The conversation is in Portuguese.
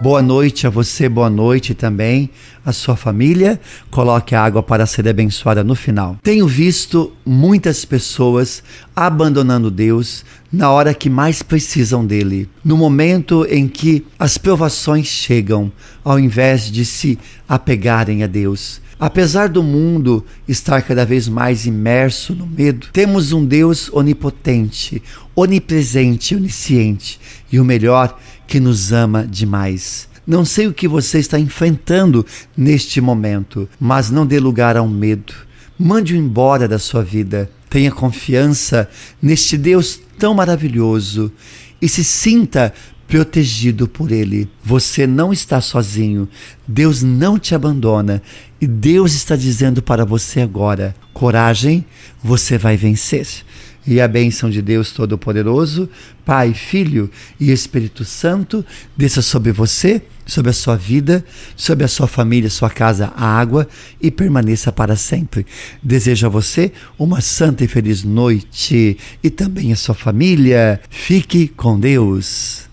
Boa noite a você, boa noite também à sua família. Coloque a água para ser abençoada no final. Tenho visto muitas pessoas abandonando Deus na hora que mais precisam dele, no momento em que as provações chegam, ao invés de se apegarem a Deus. Apesar do mundo estar cada vez mais imerso no medo, temos um Deus onipotente, onipresente, onisciente e o melhor, que nos ama demais. Não sei o que você está enfrentando neste momento, mas não dê lugar ao medo. Mande-o embora da sua vida. Tenha confiança neste Deus tão maravilhoso e se sinta protegido por Ele. Você não está sozinho. Deus não te abandona. E Deus está dizendo para você agora: coragem, você vai vencer. E a bênção de Deus Todo-Poderoso, Pai, Filho e Espírito Santo, desça sobre você, sobre a sua vida, sobre a sua família, sua casa, a água e permaneça para sempre. Desejo a você uma santa e feliz noite e também a sua família. Fique com Deus.